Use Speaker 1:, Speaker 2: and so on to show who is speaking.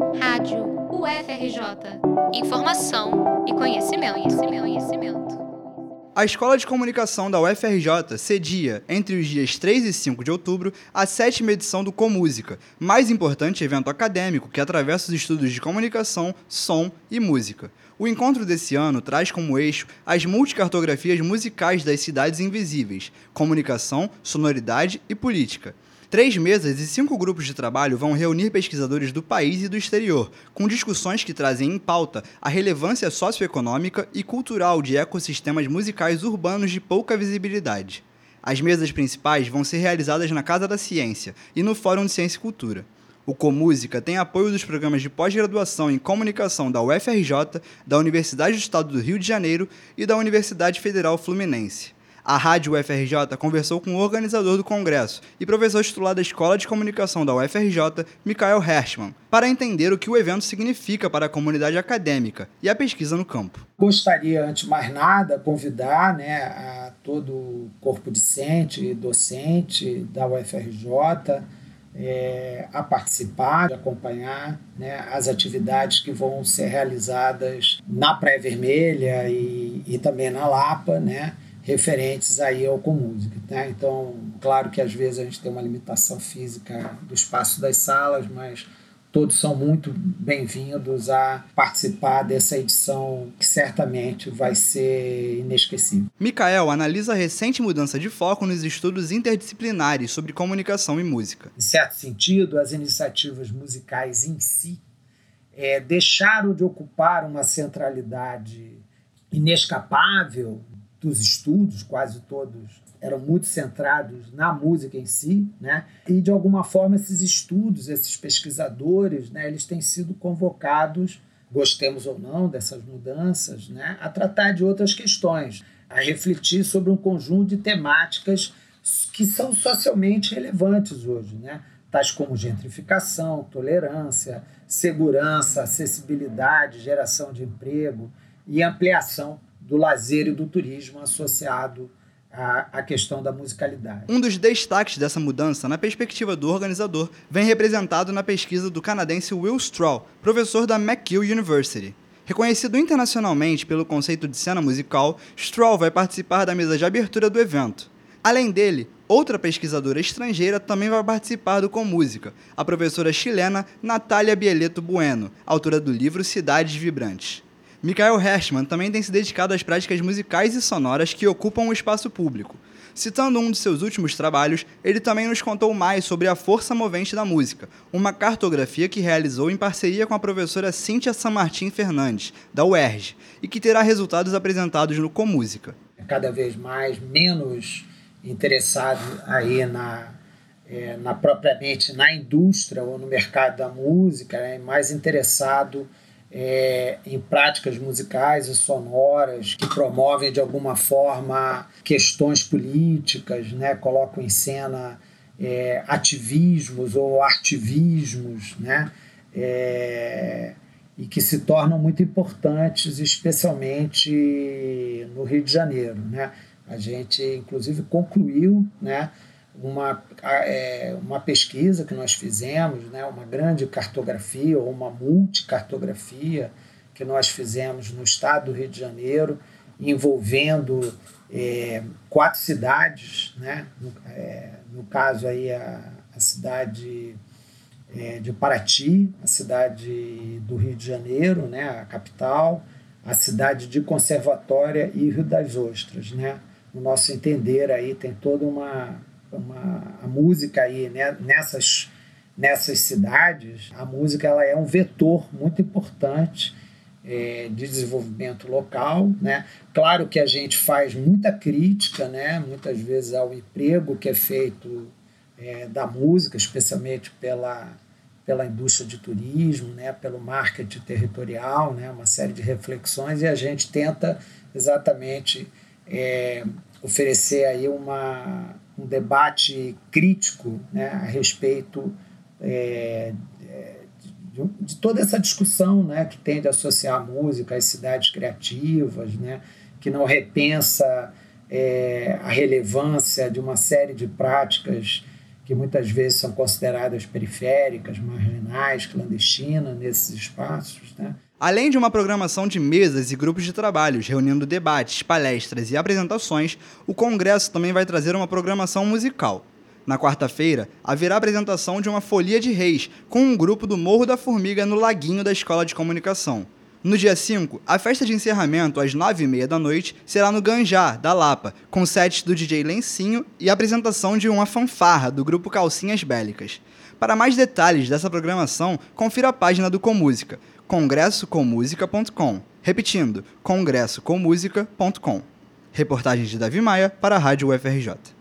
Speaker 1: Rádio UFRJ. Informação e conhecimento, conhecimento, conhecimento.
Speaker 2: A Escola de Comunicação da UFRJ cedia, entre os dias 3 e 5 de outubro, a sétima edição do Comúsica, mais importante evento acadêmico que atravessa os estudos de comunicação, som e música. O encontro desse ano traz como eixo as multicartografias musicais das cidades invisíveis, comunicação, sonoridade e política. Três mesas e cinco grupos de trabalho vão reunir pesquisadores do país e do exterior, com discussões que trazem em pauta a relevância socioeconômica e cultural de ecossistemas musicais urbanos de pouca visibilidade. As mesas principais vão ser realizadas na Casa da Ciência e no Fórum de Ciência e Cultura. O Comúsica tem apoio dos programas de pós-graduação em comunicação da UFRJ, da Universidade do Estado do Rio de Janeiro e da Universidade Federal Fluminense. A Rádio UFRJ conversou com o organizador do congresso e professor titular da Escola de Comunicação da UFRJ, Mikael Hershman, para entender o que o evento significa para a comunidade acadêmica e a pesquisa no campo.
Speaker 3: Gostaria, antes de mais nada, convidar né, a todo o corpo discente e docente da UFRJ é, a participar, a acompanhar né, as atividades que vão ser realizadas na Praia Vermelha e, e também na Lapa, né? Referentes aí ao Comúsica. Né? Então, claro que às vezes a gente tem uma limitação física do espaço das salas, mas todos são muito bem-vindos a participar dessa edição que certamente vai ser inesquecível.
Speaker 2: Micael analisa a recente mudança de foco nos estudos interdisciplinares sobre comunicação e música.
Speaker 3: Em certo sentido, as iniciativas musicais em si é, deixaram de ocupar uma centralidade inescapável dos estudos, quase todos eram muito centrados na música em si, né? E de alguma forma esses estudos, esses pesquisadores, né, eles têm sido convocados, gostemos ou não dessas mudanças, né, a tratar de outras questões, a refletir sobre um conjunto de temáticas que são socialmente relevantes hoje, né? Tais como gentrificação, tolerância, segurança, acessibilidade, geração de emprego e ampliação do lazer e do turismo associado à, à questão da musicalidade.
Speaker 2: Um dos destaques dessa mudança, na perspectiva do organizador, vem representado na pesquisa do canadense Will Straw, professor da McGill University. Reconhecido internacionalmente pelo conceito de cena musical, Straw vai participar da mesa de abertura do evento. Além dele, outra pesquisadora estrangeira também vai participar do Com Música, a professora chilena Natália Bieleto Bueno, autora do livro Cidades Vibrantes. Michael Hershman também tem se dedicado às práticas musicais e sonoras que ocupam o espaço público. Citando um de seus últimos trabalhos, ele também nos contou mais sobre a força movente da música, uma cartografia que realizou em parceria com a professora Cíntia Martin Fernandes, da UERJ, e que terá resultados apresentados no Comúsica.
Speaker 3: É cada vez mais menos interessado aí na, é, na propriamente na indústria ou no mercado da música, é mais interessado é, em práticas musicais e sonoras que promovem de alguma forma questões políticas, né? colocam em cena é, ativismos ou artivismos, né? É, e que se tornam muito importantes, especialmente no Rio de Janeiro. Né? A gente, inclusive, concluiu né, uma, é, uma pesquisa que nós fizemos, né, uma grande cartografia ou uma multicartografia que nós fizemos no estado do Rio de Janeiro, envolvendo é, quatro cidades, né, no, é, no caso aí a, a cidade é, de Paraty, a cidade do Rio de Janeiro, né, a capital, a cidade de Conservatória e Rio das Ostras, né? No nosso entender aí tem toda uma uma, a música aí né, nessas, nessas cidades, a música ela é um vetor muito importante é, de desenvolvimento local, né? Claro que a gente faz muita crítica, né? Muitas vezes ao emprego que é feito é, da música, especialmente pela pela indústria de turismo, né? Pelo marketing territorial, né? Uma série de reflexões e a gente tenta exatamente é, oferecer aí uma um debate crítico né, a respeito é, é, de, de, toda essa discussão né, que tende a associar a música às cidades criativas, né, que não repensa é, a relevância de uma série de práticas que muitas vezes são consideradas periféricas, marginais, clandestinas nesses espaços. Né?
Speaker 2: Além de uma programação de mesas e grupos de trabalhos, reunindo debates, palestras e apresentações, o Congresso também vai trazer uma programação musical. Na quarta-feira, haverá apresentação de uma Folia de Reis, com um grupo do Morro da Formiga no Laguinho da Escola de Comunicação. No dia 5, a festa de encerramento, às 9h30 da noite, será no Ganjá, da Lapa, com sets do DJ Lencinho e apresentação de uma fanfarra do grupo Calcinhas Bélicas. Para mais detalhes dessa programação, confira a página do Comúsica, congressocomusica.com. Repetindo, congressocomusica.com. Reportagem de Davi Maia para a Rádio UFRJ.